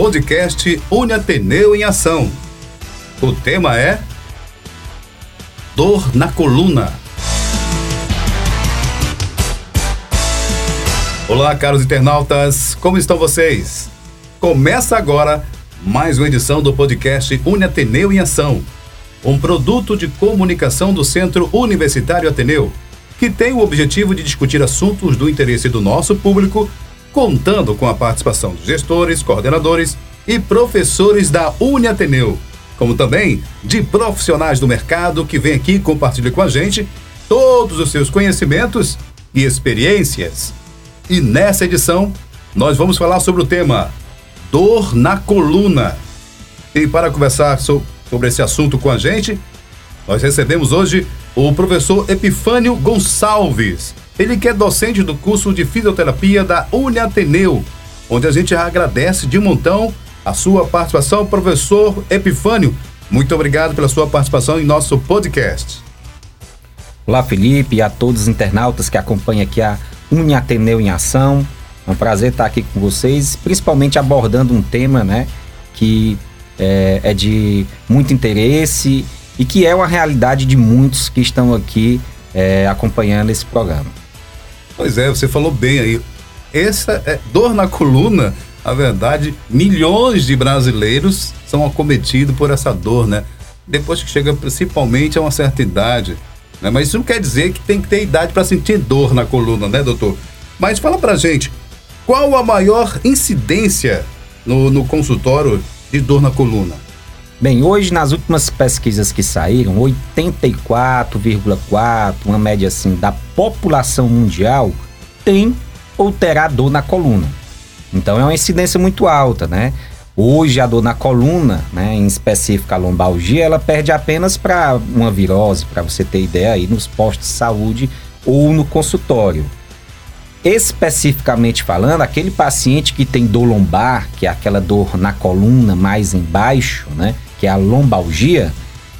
podcast Uniateneu em Ação. O tema é Dor na Coluna. Olá, caros internautas, como estão vocês? Começa agora mais uma edição do podcast Uniateneu em Ação, um produto de comunicação do Centro Universitário Ateneu, que tem o objetivo de discutir assuntos do interesse do nosso público contando com a participação de gestores, coordenadores e professores da Uniateneu, como também de profissionais do mercado que vêm aqui compartilhar com a gente todos os seus conhecimentos e experiências. E nessa edição, nós vamos falar sobre o tema Dor na Coluna. E para conversar sobre esse assunto com a gente, nós recebemos hoje o professor Epifânio Gonçalves, ele que é docente do curso de fisioterapia da Uniateneu, onde a gente agradece de montão a sua participação, professor Epifânio. Muito obrigado pela sua participação em nosso podcast. Olá, Felipe, e a todos os internautas que acompanham aqui a Uniateneu em Ação. É um prazer estar aqui com vocês, principalmente abordando um tema, né, que é, é de muito interesse e que é uma realidade de muitos que estão aqui é, acompanhando esse programa. Pois é, você falou bem aí. Essa é dor na coluna, a verdade, milhões de brasileiros são acometidos por essa dor, né? Depois que chega principalmente a uma certa idade. Né? Mas isso não quer dizer que tem que ter idade para sentir dor na coluna, né, doutor? Mas fala pra gente, qual a maior incidência no, no consultório de dor na coluna? Bem, hoje nas últimas pesquisas que saíram, 84,4, uma média assim, da população mundial tem ou terá dor na coluna. Então é uma incidência muito alta, né? Hoje a dor na coluna, né, em específico a lombalgia, ela perde apenas para uma virose, para você ter ideia aí nos postos de saúde ou no consultório. Especificamente falando, aquele paciente que tem dor lombar, que é aquela dor na coluna mais embaixo, né? Que é a lombalgia,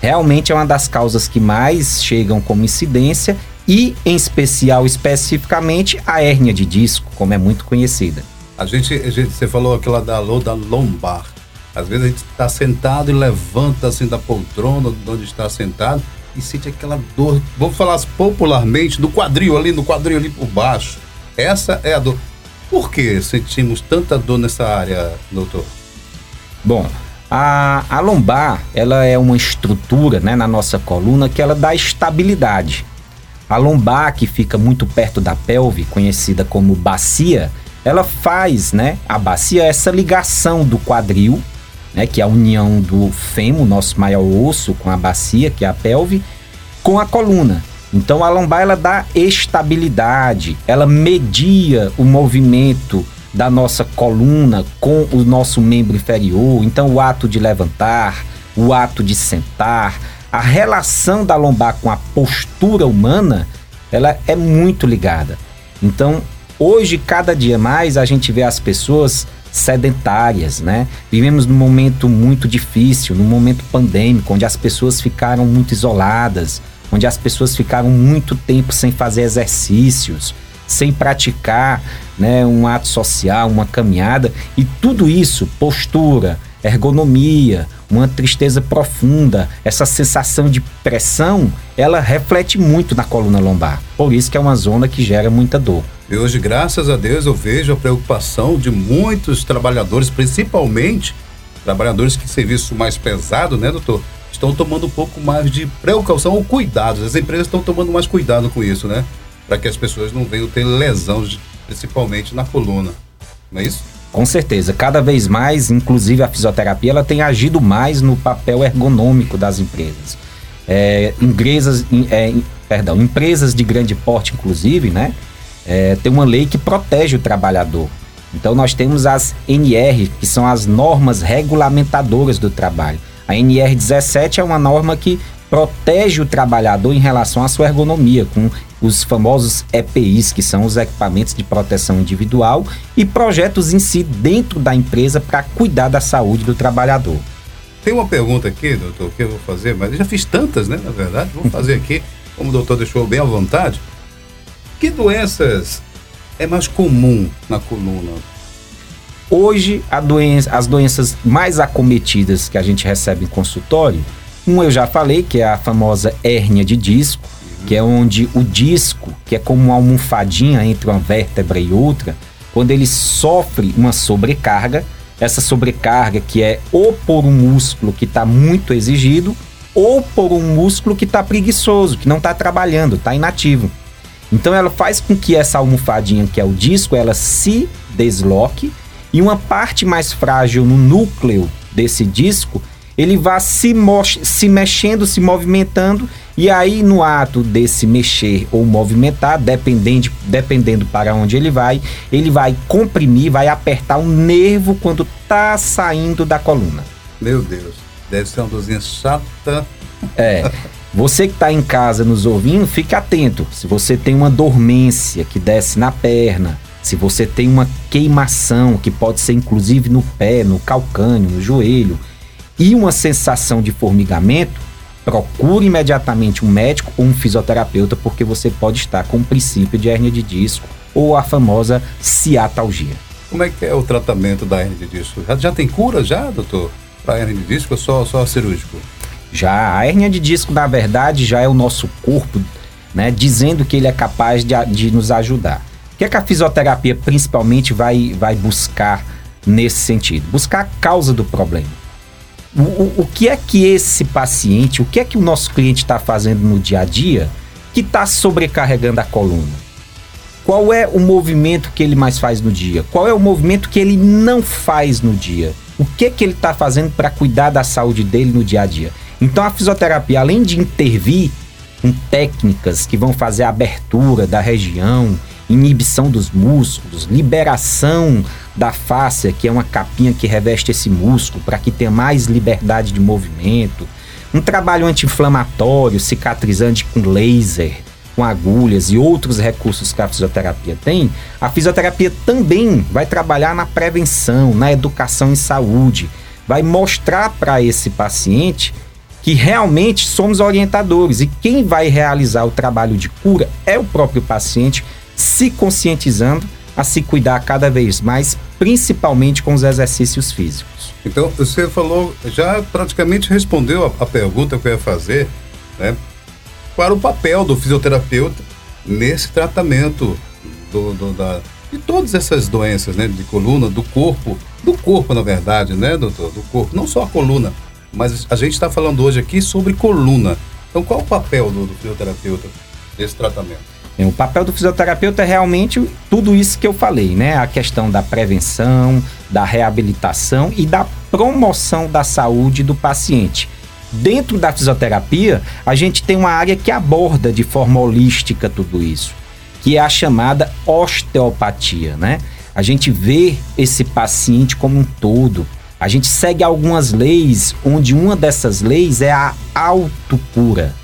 realmente é uma das causas que mais chegam como incidência e, em especial, especificamente, a hérnia de disco, como é muito conhecida. A gente, a gente você falou aquela da, da lombar. Às vezes a gente está sentado e levanta assim da poltrona de onde está sentado e sente aquela dor, vamos falar popularmente, do quadril ali, no quadril ali por baixo. Essa é a dor. Por que sentimos tanta dor nessa área, doutor? Bom, a, a lombar, ela é uma estrutura né, na nossa coluna que ela dá estabilidade. A lombar, que fica muito perto da pelve, conhecida como bacia, ela faz, né, a bacia, essa ligação do quadril, né, que é a união do fêmur, nosso maior osso, com a bacia, que é a pelve, com a coluna. Então a lombar ela dá estabilidade, ela media o movimento da nossa coluna com o nosso membro inferior. Então, o ato de levantar, o ato de sentar, a relação da lombar com a postura humana, ela é muito ligada. Então, hoje, cada dia mais, a gente vê as pessoas sedentárias, né? Vivemos num momento muito difícil, num momento pandêmico, onde as pessoas ficaram muito isoladas, onde as pessoas ficaram muito tempo sem fazer exercícios, sem praticar né, um ato social, uma caminhada, e tudo isso, postura, ergonomia, uma tristeza profunda, essa sensação de pressão, ela reflete muito na coluna lombar. Por isso que é uma zona que gera muita dor. E hoje, graças a Deus, eu vejo a preocupação de muitos trabalhadores, principalmente trabalhadores que serviço mais pesado, né, doutor? Estão tomando um pouco mais de precaução ou cuidados. As empresas estão tomando mais cuidado com isso, né? Para que as pessoas não venham ter lesão, principalmente na coluna. Não é isso? Com certeza, cada vez mais, inclusive a fisioterapia, ela tem agido mais no papel ergonômico das empresas. É, empresas, é, perdão, empresas de grande porte, inclusive, né, é, tem uma lei que protege o trabalhador. Então nós temos as NR, que são as normas regulamentadoras do trabalho. A NR 17 é uma norma que protege o trabalhador em relação à sua ergonomia, com os famosos EPIs, que são os equipamentos de proteção individual, e projetos em si dentro da empresa para cuidar da saúde do trabalhador. Tem uma pergunta aqui, doutor, que eu vou fazer, mas eu já fiz tantas, né, na verdade. Vou fazer aqui, como o doutor deixou bem à vontade. Que doenças é mais comum na coluna? Hoje, doença, as doenças mais acometidas que a gente recebe em consultório, um eu já falei, que é a famosa hérnia de disco, que é onde o disco, que é como uma almofadinha entre uma vértebra e outra, quando ele sofre uma sobrecarga, essa sobrecarga que é ou por um músculo que está muito exigido, ou por um músculo que está preguiçoso, que não está trabalhando, está inativo. Então ela faz com que essa almofadinha, que é o disco, ela se desloque e uma parte mais frágil no núcleo desse disco, ele vá se, se mexendo, se movimentando e aí, no ato desse mexer ou movimentar, dependendo, dependendo para onde ele vai, ele vai comprimir, vai apertar o nervo quando tá saindo da coluna. Meu Deus, deve ser uma dorzinha chata. É. Você que está em casa nos ouvindo, fique atento. Se você tem uma dormência que desce na perna, se você tem uma queimação, que pode ser inclusive no pé, no calcânio, no joelho, e uma sensação de formigamento, procure imediatamente um médico ou um fisioterapeuta, porque você pode estar com o princípio de hernia de disco ou a famosa ciatalgia. Como é que é o tratamento da hernia de disco? Já, já tem cura já, doutor? Para hernia de disco ou só, só cirúrgico? Já, a hernia de disco, na verdade, já é o nosso corpo né, dizendo que ele é capaz de, de nos ajudar. O que, é que a fisioterapia principalmente vai, vai buscar nesse sentido? Buscar a causa do problema. O, o, o que é que esse paciente, o que é que o nosso cliente está fazendo no dia a dia que está sobrecarregando a coluna? Qual é o movimento que ele mais faz no dia? Qual é o movimento que ele não faz no dia? O que é que ele está fazendo para cuidar da saúde dele no dia a dia? Então a fisioterapia, além de intervir com técnicas que vão fazer a abertura da região, inibição dos músculos, liberação da fáscia, que é uma capinha que reveste esse músculo para que tenha mais liberdade de movimento, um trabalho anti-inflamatório, cicatrizante com laser, com agulhas e outros recursos que a fisioterapia tem, a fisioterapia também vai trabalhar na prevenção, na educação em saúde, vai mostrar para esse paciente que realmente somos orientadores e quem vai realizar o trabalho de cura é o próprio paciente se conscientizando a se cuidar cada vez mais, principalmente com os exercícios físicos. Então, você falou, já praticamente respondeu a, a pergunta que eu ia fazer, né? Qual o papel do fisioterapeuta nesse tratamento do, do, da, de todas essas doenças, né? De coluna, do corpo, do corpo, na verdade, né, doutor? Do corpo, não só a coluna, mas a gente está falando hoje aqui sobre coluna. Então, qual o papel do, do fisioterapeuta nesse tratamento? O papel do fisioterapeuta é realmente tudo isso que eu falei, né? A questão da prevenção, da reabilitação e da promoção da saúde do paciente. Dentro da fisioterapia, a gente tem uma área que aborda de forma holística tudo isso, que é a chamada osteopatia, né? A gente vê esse paciente como um todo. A gente segue algumas leis, onde uma dessas leis é a autocura.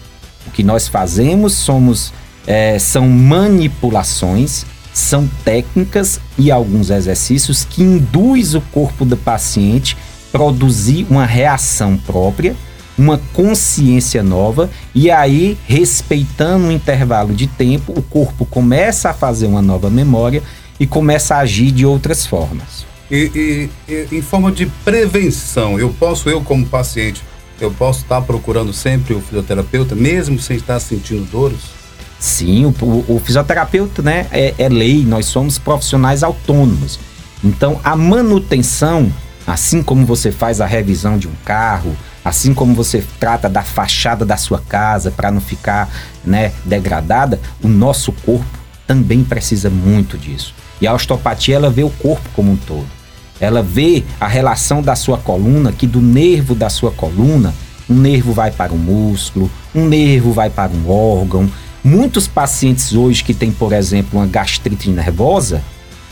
O que nós fazemos somos é, são manipulações, são técnicas e alguns exercícios que induz o corpo do paciente produzir uma reação própria, uma consciência nova e aí, respeitando um intervalo de tempo, o corpo começa a fazer uma nova memória e começa a agir de outras formas. E, e, e em forma de prevenção, eu posso, eu como paciente, eu posso estar procurando sempre o fisioterapeuta, mesmo sem estar sentindo dores? Sim, o, o, o fisioterapeuta né, é, é lei, nós somos profissionais autônomos. Então, a manutenção, assim como você faz a revisão de um carro, assim como você trata da fachada da sua casa para não ficar né, degradada, o nosso corpo também precisa muito disso. E a osteopatia ela vê o corpo como um todo. Ela vê a relação da sua coluna, que do nervo da sua coluna, um nervo vai para um músculo, um nervo vai para um órgão, Muitos pacientes hoje que têm, por exemplo, uma gastrite nervosa,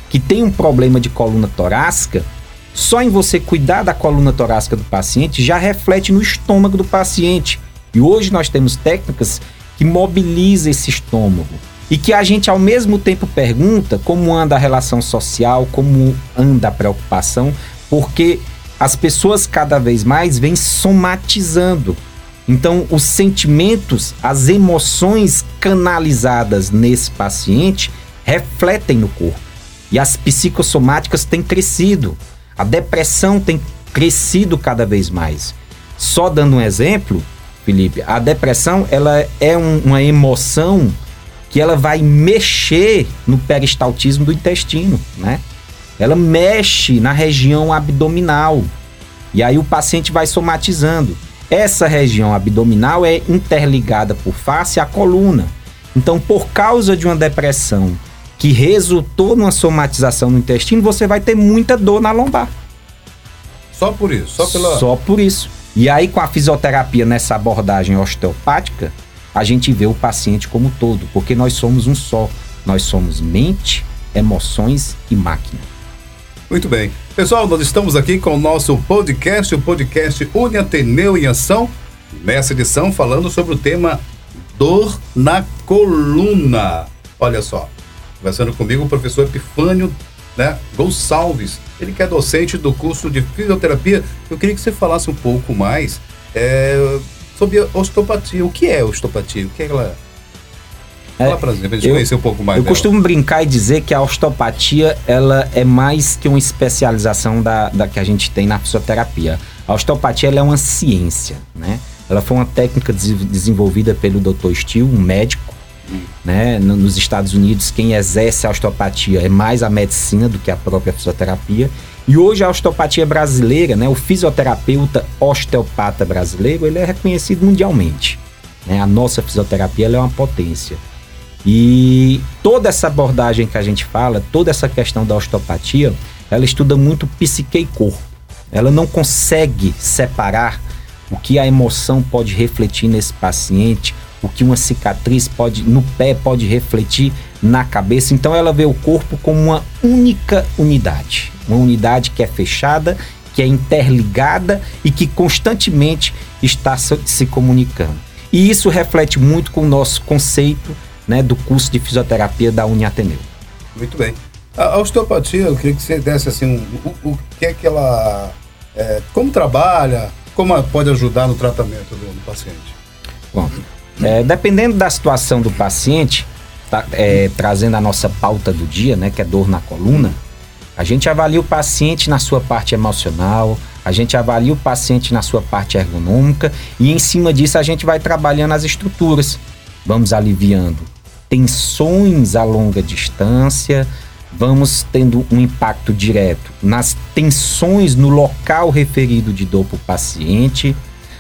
que tem um problema de coluna torácica, só em você cuidar da coluna torácica do paciente já reflete no estômago do paciente. E hoje nós temos técnicas que mobilizam esse estômago e que a gente ao mesmo tempo pergunta como anda a relação social, como anda a preocupação, porque as pessoas cada vez mais vêm somatizando então, os sentimentos, as emoções canalizadas nesse paciente refletem no corpo. E as psicossomáticas têm crescido. A depressão tem crescido cada vez mais. Só dando um exemplo, Felipe, a depressão ela é um, uma emoção que ela vai mexer no peristaltismo do intestino, né? Ela mexe na região abdominal. E aí o paciente vai somatizando. Essa região abdominal é interligada por face à coluna. Então, por causa de uma depressão que resultou numa somatização no intestino, você vai ter muita dor na lombar. Só por isso? Só, pela... só por isso. E aí, com a fisioterapia nessa abordagem osteopática, a gente vê o paciente como todo, porque nós somos um só. Nós somos mente, emoções e máquina. Muito bem. Pessoal, nós estamos aqui com o nosso podcast, o podcast Uni Ateneu em Ação, nessa edição falando sobre o tema dor na coluna. Olha só, conversando comigo o professor Epifânio né, Gonçalves, ele que é docente do curso de fisioterapia. Eu queria que você falasse um pouco mais é, sobre osteopatia. O que é osteopatia? O que é ela... É, Fala pra gente, pra gente eu, conhecer um pouco mais Eu dela. costumo brincar e dizer que a osteopatia ela é mais que uma especialização da, da que a gente tem na fisioterapia. A osteopatia ela é uma ciência, né? Ela foi uma técnica desenvolvida pelo Dr. Steele, um médico, né? Nos Estados Unidos, quem exerce a osteopatia é mais a medicina do que a própria fisioterapia. E hoje a osteopatia brasileira, né? O fisioterapeuta osteopata brasileiro, ele é reconhecido mundialmente. Né? A nossa fisioterapia é uma potência. E toda essa abordagem que a gente fala, toda essa questão da osteopatia, ela estuda muito psique e corpo. Ela não consegue separar o que a emoção pode refletir nesse paciente, o que uma cicatriz pode no pé pode refletir na cabeça. Então ela vê o corpo como uma única unidade, uma unidade que é fechada, que é interligada e que constantemente está se comunicando. E isso reflete muito com o nosso conceito né, do curso de fisioterapia da Uniateneu. Muito bem. A osteopatia, eu queria que você desse assim, um, o, o, que é que ela. É, como trabalha, como pode ajudar no tratamento do, do paciente? Bom, é, dependendo da situação do paciente, tá, é, trazendo a nossa pauta do dia, né, que é dor na coluna, a gente avalia o paciente na sua parte emocional, a gente avalia o paciente na sua parte ergonômica e em cima disso a gente vai trabalhando as estruturas. Vamos aliviando tensões a longa distância, vamos tendo um impacto direto nas tensões no local referido de dor para o paciente,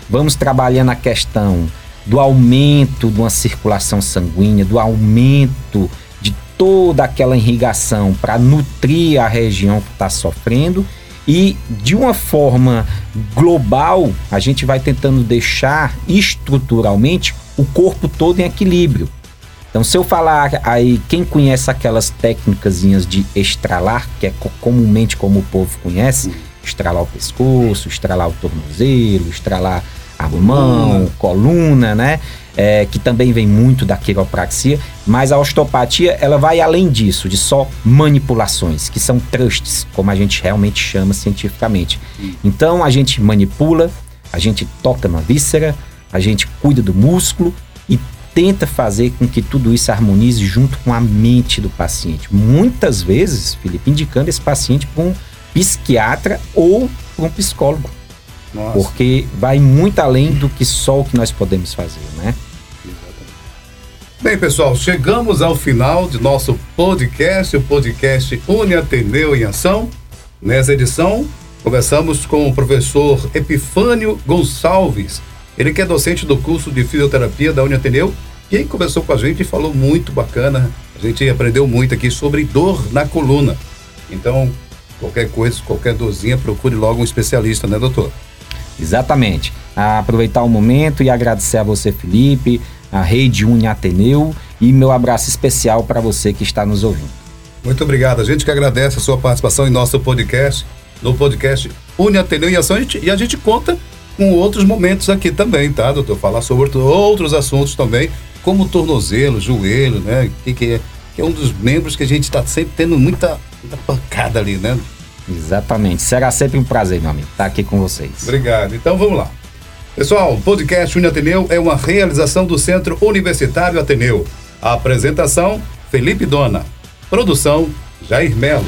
vamos trabalhando a questão do aumento de uma circulação sanguínea, do aumento de toda aquela irrigação para nutrir a região que está sofrendo e de uma forma global a gente vai tentando deixar estruturalmente o corpo todo em equilíbrio. Então, se eu falar aí, quem conhece aquelas técnicas de estralar, que é comumente como o povo conhece, estralar o pescoço, estralar o tornozelo, estralar a mão, coluna, né? É, que também vem muito da quiropraxia, mas a osteopatia ela vai além disso, de só manipulações, que são trusts, como a gente realmente chama cientificamente. Então a gente manipula, a gente toca na víscera, a gente cuida do músculo tenta fazer com que tudo isso harmonize junto com a mente do paciente. Muitas vezes, Felipe, indicando esse paciente para um psiquiatra ou para um psicólogo. Nossa. Porque vai muito além do que só o que nós podemos fazer, né? Bem, pessoal, chegamos ao final de nosso podcast, o podcast Uni Ateneu em Ação. Nessa edição, conversamos com o professor Epifânio Gonçalves, ele que é docente do curso de fisioterapia da Uni Ateneu e conversou com a gente e falou muito bacana. A gente aprendeu muito aqui sobre dor na coluna. Então, qualquer coisa, qualquer dorzinha, procure logo um especialista, né, doutor? Exatamente. Aproveitar o momento e agradecer a você, Felipe, a Rede Uni Ateneu e meu abraço especial para você que está nos ouvindo. Muito obrigado. A gente que agradece a sua participação em nosso podcast, no podcast Uni Ateneu em Ação, e a gente conta com outros momentos aqui também, tá, doutor? Falar sobre outros assuntos também, como tornozelo, joelho, né? Que, que, é, que é um dos membros que a gente está sempre tendo muita, muita pancada ali, né? Exatamente. Será sempre um prazer, meu amigo, estar aqui com vocês. Obrigado. Então vamos lá. Pessoal, o podcast Uni Ateneu é uma realização do Centro Universitário Ateneu. A apresentação, Felipe Dona. Produção, Jair Melo.